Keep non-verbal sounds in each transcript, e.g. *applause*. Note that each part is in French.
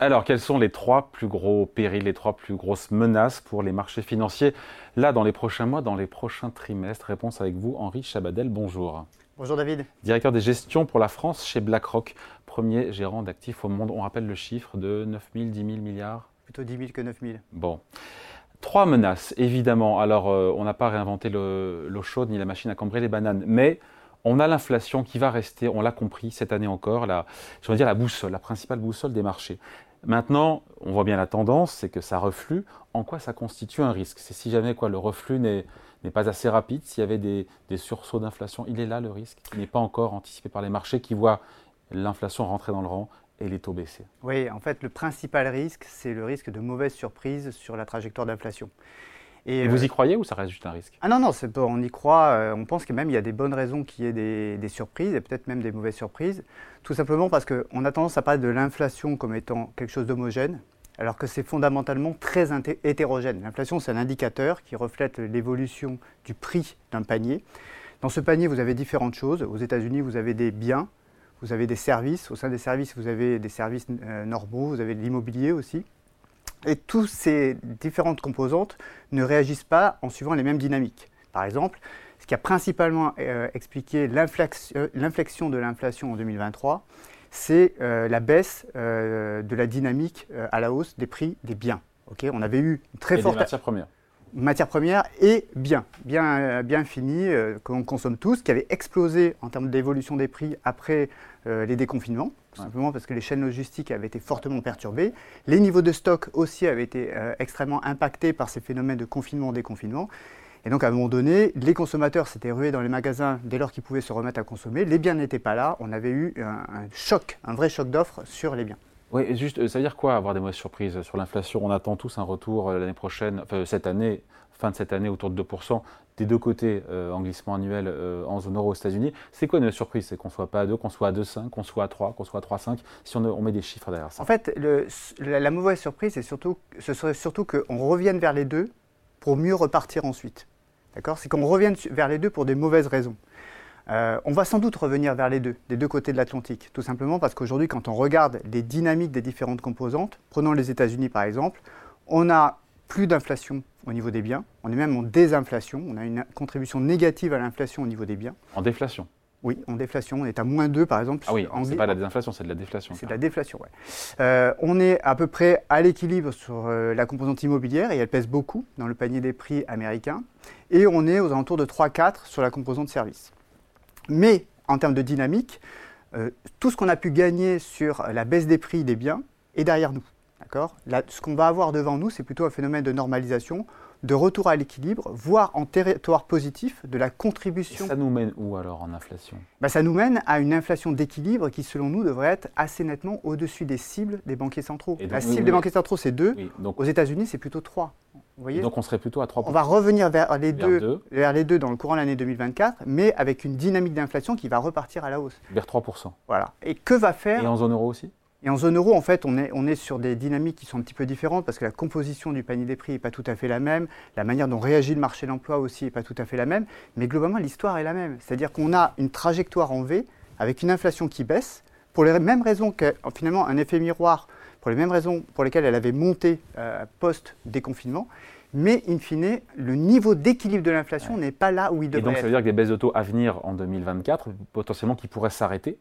Alors, quels sont les trois plus gros périls, les trois plus grosses menaces pour les marchés financiers Là, dans les prochains mois, dans les prochains trimestres? Réponse avec vous, Henri Chabadel, bonjour. Bonjour David. Directeur des gestions pour la France chez BlackRock, premier gérant d'actifs au monde. On rappelle le chiffre de 9 000, 10 000 milliards? Plutôt 10 000 que 9 000. Bon. Trois menaces, évidemment. Alors, euh, on n'a pas réinventé l'eau chaude ni la machine à cambrer les bananes, mais on a l'inflation qui va rester, on l'a compris cette année encore, la, je veux dire la boussole, la principale boussole des marchés. Maintenant, on voit bien la tendance, c'est que ça reflue. En quoi ça constitue un risque? C'est si jamais quoi, le reflux n'est pas assez rapide, s'il y avait des, sursauts d'inflation, il est là le risque, qui n'est pas encore anticipé par les marchés qui voient l'inflation rentrer dans le rang et les taux baisser? Oui, en fait, le principal risque, c'est le risque de mauvaise surprise sur la trajectoire d'inflation. Et, vous y euh, croyez ou ça reste juste un risque? Ah non, non, on y croit. Euh, on pense que même il y a des bonnes raisons qu'il y ait des, surprises et peut-être même des mauvaises surprises. Tout simplement parce qu'on a tendance à parler de l'inflation comme étant quelque chose d'homogène, alors que c'est fondamentalement très hétérogène. L'inflation, c'est un indicateur qui reflète l'évolution du prix d'un panier. Dans ce panier, vous avez différentes choses. Aux États-Unis, vous avez des biens, vous avez des services. Au sein des services, vous avez des services euh, normaux, vous avez de l'immobilier aussi. Et toutes ces différentes composantes ne réagissent pas en suivant les mêmes dynamiques. Par exemple, ce qui a principalement euh, expliqué euh, l'inflexion de l'inflation en 2023, c'est euh, la baisse de la dynamique à la hausse des prix des biens. on avait eu une très forte. Des matières premières. Matières premières et biens, bien, bien finis, qu'on consomme tous, qui avait explosé en termes d'évolution des prix après les déconfinements simplement parce que les chaînes logistiques avaient été fortement perturbées. Les niveaux de stock aussi avaient été euh, extrêmement impactés par ces phénomènes de confinement-déconfinement. Et donc, à un moment donné, les consommateurs s'étaient rués dans les magasins dès lors qu'ils pouvaient se remettre à consommer. Les biens n'étaient pas là. On avait eu un, choc, un vrai choc d'offres sur les biens. Oui, juste, euh, ça veut dire quoi avoir des mauvaises surprises sur l'inflation? On attend tous un retour euh, l'année prochaine, enfin, cette année, fin de cette année, autour de 2% des deux côtés euh, en glissement annuel euh, en zone euro aux États-Unis. C'est quoi une surprise? C'est qu'on soit pas à 2, qu'on soit à 2,5, qu'on soit à 3, qu'on soit à 3,5, si on, met des chiffres derrière ça. En fait, la, mauvaise surprise, surtout, ce serait surtout qu'on revienne vers les deux pour mieux repartir ensuite. D'accord? C'est qu'on revienne vers les deux pour des mauvaises raisons. Euh, on va sans doute revenir vers les deux, des deux côtés de l'Atlantique, tout simplement parce qu'aujourd'hui, quand on regarde les dynamiques des différentes composantes, prenons les États-Unis par exemple, on a plus d'inflation au niveau des biens. On est même en désinflation. On a une contribution négative à l'inflation au niveau des biens. En déflation oui, en déflation. On est à moins 2 par exemple. Ah oui, c'est pas la désinflation, c'est de la déflation. C'est de la déflation, oui. Euh, on est à peu près à l'équilibre sur euh, la composante immobilière et elle pèse beaucoup dans le panier des prix américains. Et on est aux alentours de 3-4 sur la composante service. Mais en termes de dynamique, euh, tout ce qu'on a pu gagner sur la baisse des prix des biens est derrière nous. Ce qu'on va avoir devant nous, c'est plutôt un phénomène de normalisation, de retour à l'équilibre, voire en territoire positif de la contribution. ça nous mène où alors en inflation? Bah, Ça nous mène à une inflation d'équilibre qui, selon nous, devrait être assez nettement au-dessus des cibles des banquiers centraux. la cible des banquiers centraux, c'est 2. Aux États-Unis, c'est plutôt 3. Vous voyez? Donc on serait plutôt à 3 On va revenir vers les, deux, vers les deux dans le courant de l'année 2024, mais avec une dynamique d'inflation qui va repartir à la hausse. Vers 3%. Voilà. Et que va faire. Et en zone euro aussi? Et en zone euro, en fait, on est, on est sur des dynamiques qui sont un petit peu différentes parce que la composition du panier des prix n'est pas tout à fait la même, la manière dont réagit le marché de l'emploi aussi n'est pas tout à fait la même, mais globalement, l'histoire est la même. C'est-à-dire qu'on a une trajectoire en V avec une inflation qui baisse pour les mêmes raisons que finalement un effet miroir, pour les mêmes raisons pour lesquelles elle avait monté euh, post-déconfinement. Mais in fine, le niveau d'équilibre de l'inflation n'est pas là où il devrait être. Et donc ça veut dire que des baisses de taux à venir en 2024, potentiellement qui pourraient s'arrêter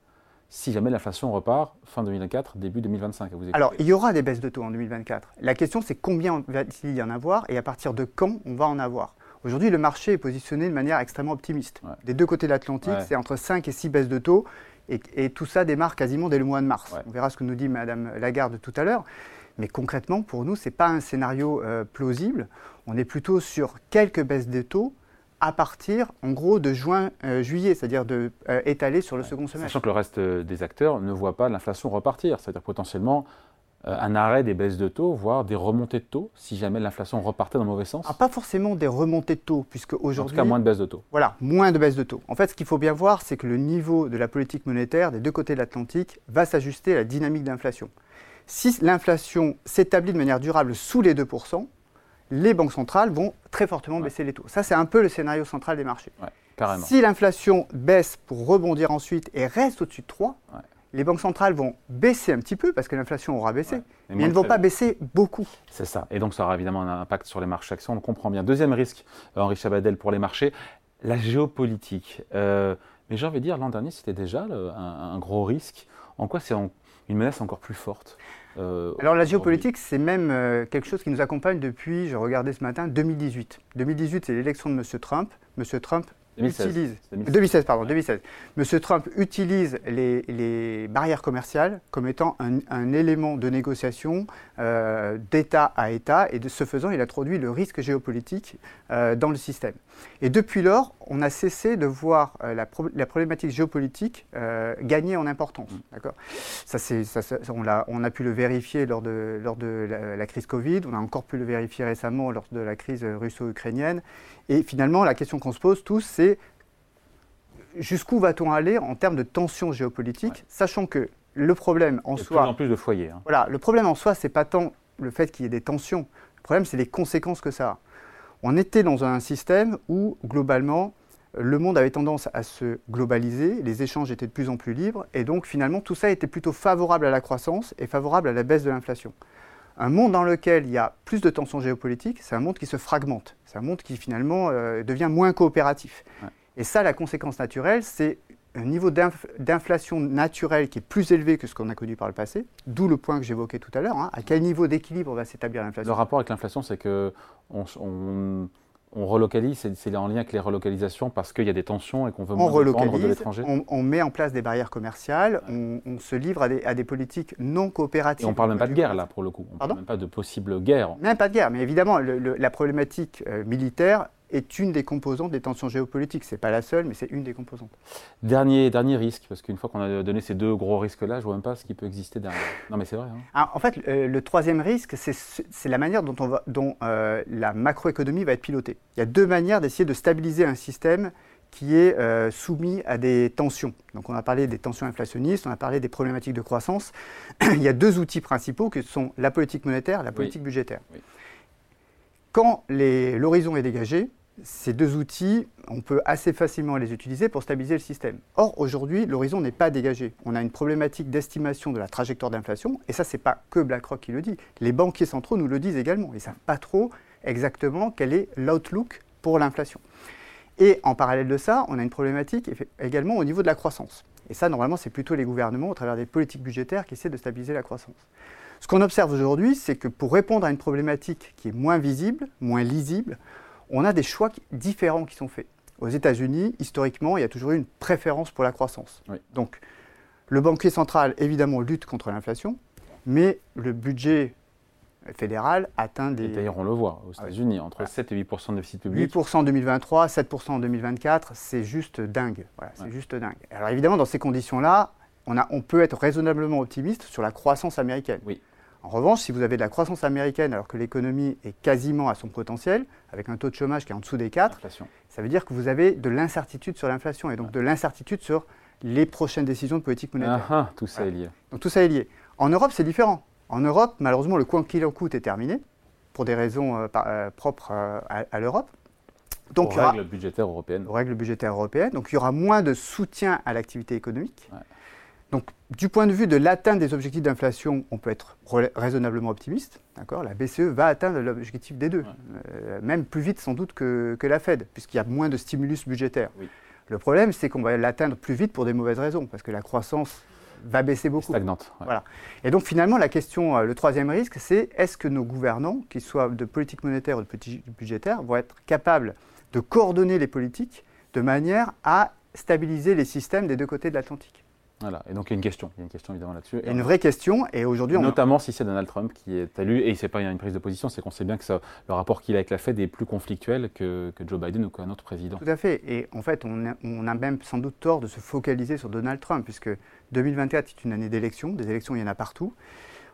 si jamais l'inflation repart fin 2024, début 2025 vous Alors, il y aura des baisses de taux en 2024. La question, c'est combien va-t-il y en avoir et à partir de quand on va en avoir Aujourd'hui, le marché est positionné de manière extrêmement optimiste. Des deux côtés de l'Atlantique, c'est entre 5 et 6 baisses de taux et, tout ça démarre quasiment dès le mois de mars. On verra ce que nous dit Mme Lagarde tout à l'heure. Mais concrètement, pour nous, ce n'est pas un scénario euh, plausible. On est plutôt sur quelques baisses de taux à partir, en gros, de juin-juillet, euh, c'est-à-dire de euh, étaler sur le second semestre. Sachant que le reste des acteurs ne voit pas l'inflation repartir, c'est-à-dire potentiellement euh, un arrêt des baisses de taux, voire des remontées de taux, si jamais l'inflation repartait dans le mauvais sens ah, Pas forcément des remontées de taux, puisque aujourd'hui... En tout cas, moins de baisses de taux. Voilà, moins de baisses de taux. En fait, ce qu'il faut bien voir, c'est que le niveau de la politique monétaire des deux côtés de l'Atlantique va s'ajuster à la dynamique d'inflation. Si l'inflation s'établit de manière durable sous les 2%, les banques centrales vont très fortement baisser les taux. Ça, c'est un peu le scénario central des marchés. si l'inflation baisse pour rebondir ensuite et reste au-dessus de 3, les banques centrales vont baisser un petit peu parce que l'inflation aura baissé, mais, elles ne vont pas baisser beaucoup. C'est ça. Et donc ça aura évidemment un impact sur les marchés actions, on le comprend bien. Deuxième risque, euh, Henri Chabadel, pour les marchés, la géopolitique. Euh, mais j'ai envie de dire, l'an dernier, c'était déjà un, gros risque. En quoi c'est une menace encore plus forte euh, Alors la géopolitique, c'est même quelque chose qui nous accompagne depuis, je regardais ce matin, 2018. 2018, c'est l'élection de M. Trump. M. Trump 2016. Utilise, 2016. pardon, 2016. Monsieur Trump utilise les, barrières commerciales comme étant un, élément de négociation euh, d'État à État, et de ce faisant, il introduit le risque géopolitique euh, dans le système. Et depuis lors, on a cessé de voir euh, la, problématique géopolitique gagner en importance. Mm. D'accord? Ça, ça, on, a, on, a, pu le vérifier lors de, lors de la, la, crise Covid, on a encore pu le vérifier récemment lors de la crise russo-ukrainienne. Et finalement, la question qu'on se pose tous, c'est jusqu'où va-t-on aller en termes de tension géopolitique, sachant que le problème en soi. Plus en plus de foyers. Hein. Voilà, le problème en soi, c'est pas tant le fait qu'il y ait des tensions. Le problème, c'est les conséquences que ça a. On était dans un système où, globalement, le monde avait tendance à se globaliser, les échanges étaient de plus en plus libres, et donc finalement, tout ça était plutôt favorable à la croissance et favorable à la baisse de l'inflation. Un monde dans lequel il y a plus de tensions géopolitiques, c'est un monde qui se fragmente. C'est un monde qui finalement euh, devient moins coopératif. Et ça, la conséquence naturelle, c'est un niveau d'inflation naturelle qui est plus élevé que ce qu'on a connu par le passé, d'où le point que j'évoquais tout à l'heure. Hein. à quel niveau d'équilibre va s'établir l'inflation? Le rapport avec l'inflation, c'est que on on relocalise, c'est en lien avec les relocalisations parce qu'il y a des tensions et qu'on veut moins vendre de l'étranger on, met en place des barrières commerciales, on, se livre à des, politiques non coopératives. Et on ne parle même pas de guerre là pour le coup, on ne parle même pas de possible guerre. Même pas de guerre, mais évidemment la problématique euh, militaire est une des composantes des tensions géopolitiques. Ce n'est pas la seule, mais c'est une des composantes. Dernier, dernier risque, parce qu'une fois qu'on a donné ces deux gros risques-là, je ne vois même pas ce qui peut exister derrière. Non, mais c'est vrai. Hein. Ah, en fait, euh, le troisième risque, c'est la manière dont, on va, dont euh, la macroéconomie va être pilotée. Il y a deux manières d'essayer de stabiliser un système qui est euh, soumis à des tensions. Donc on a parlé des tensions inflationnistes, on a parlé des problématiques de croissance. *clears throat* Il y a deux outils principaux qui sont la politique monétaire et la politique budgétaire. Quand l'horizon est dégagé, ces deux outils, on peut assez facilement les utiliser pour stabiliser le système. Or, aujourd'hui, l'horizon n'est pas dégagé. On a une problématique d'estimation de la trajectoire d'inflation, et ça, ce n'est pas que BlackRock qui le dit. Les banquiers centraux nous le disent également. Ils ne savent pas trop exactement quel est l'outlook pour l'inflation. Et en parallèle de ça, on a une problématique également au niveau de la croissance. Et ça, normalement, c'est plutôt les gouvernements, au travers des politiques budgétaires, qui essaient de stabiliser la croissance. Ce qu'on observe aujourd'hui, c'est que pour répondre à une problématique qui est moins visible, moins lisible, on a des choix différents qui sont faits. Aux États-Unis, historiquement, il y a toujours eu une préférence pour la croissance. Donc, le banquier central, évidemment, lutte contre l'inflation, mais le budget fédéral atteint des. D'ailleurs, on le voit aux États-Unis, entre 7 et 8 de déficit public. 8 en 2023, 7 en 2024, c'est juste dingue. c'est juste dingue. Alors évidemment, dans ces conditions-là, on, on peut être raisonnablement optimiste sur la croissance américaine. Oui. En revanche, si vous avez de la croissance américaine alors que l'économie est quasiment à son potentiel, avec un taux de chômage qui est en dessous des 4, ça veut dire que vous avez de l'incertitude sur l'inflation et donc de l'incertitude sur les prochaines décisions de politique monétaire. Ah, ah, tout ça est lié. Donc tout ça est lié. En Europe, c'est différent. En Europe, malheureusement, le coin qu'il en coûte est terminé pour des raisons euh, euh, propres euh, à, l'Europe. Donc, aux règles budgétaires européennes. Aux règles budgétaires européennes. Donc il y aura moins de soutien à l'activité économique. Donc, du point de vue de l'atteinte des objectifs d'inflation, on peut être raisonnablement optimiste. La BCE va atteindre l'objectif des deux, euh, même plus vite sans doute que, la Fed, puisqu'il y a moins de stimulus budgétaire. Le problème, c'est qu'on va l'atteindre plus vite pour des mauvaises raisons, parce que la croissance va baisser beaucoup. Stagnante. Voilà. Et donc finalement, la question, euh, le troisième risque, c'est est-ce que nos gouvernants, qu'ils soient de politique monétaire ou de politique budgétaire, vont être capables de coordonner les politiques de manière à stabiliser les systèmes des deux côtés de l'Atlantique? Voilà, et donc il y a une question, il y a une question évidemment là-dessus. Une vraie question, et aujourd'hui... Notamment si c'est Donald Trump qui est élu, et c'est pas une prise de position, c'est qu'on sait bien que ça, le rapport qu'il a avec la Fed est plus conflictuel que, que Joe Biden ou qu'un autre président. Tout à fait, et en fait on a, on a, même sans doute tort de se focaliser sur Donald Trump, puisque 2024 est une année d'élections, des élections il y en a partout.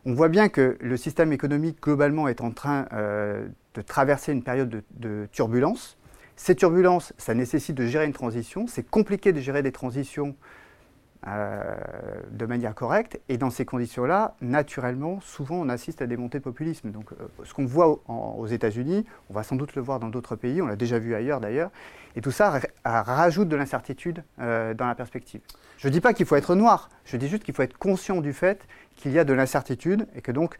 On voit bien que le système économique globalement est en train euh, de traverser une période de, de turbulence. Ces turbulences, ça nécessite de gérer une transition, c'est compliqué de gérer des transitions de manière correcte. Et dans ces conditions-là, naturellement, souvent on assiste à des montées populisme. Donc ce qu'on voit aux États-Unis, on va sans doute le voir dans d'autres pays, on l'a déjà vu ailleurs d'ailleurs, et tout ça rajoute de l'incertitude dans la perspective. Je ne dis pas qu'il faut être noir, je dis juste qu'il faut être conscient du fait qu'il y a de l'incertitude et que donc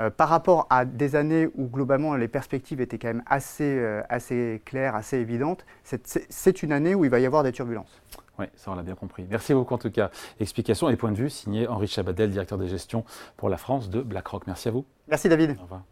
euh, par rapport à des années où globalement les perspectives étaient quand même assez, euh, assez claires, assez évidentes, c'est une année où il va y avoir des turbulences. Oui, ça on l'a bien compris. Merci beaucoup en tout cas. Explication et point de vue signé Henri Chabadel, directeur de gestion pour la France de BlackRock. Merci à vous. Merci David. Au revoir.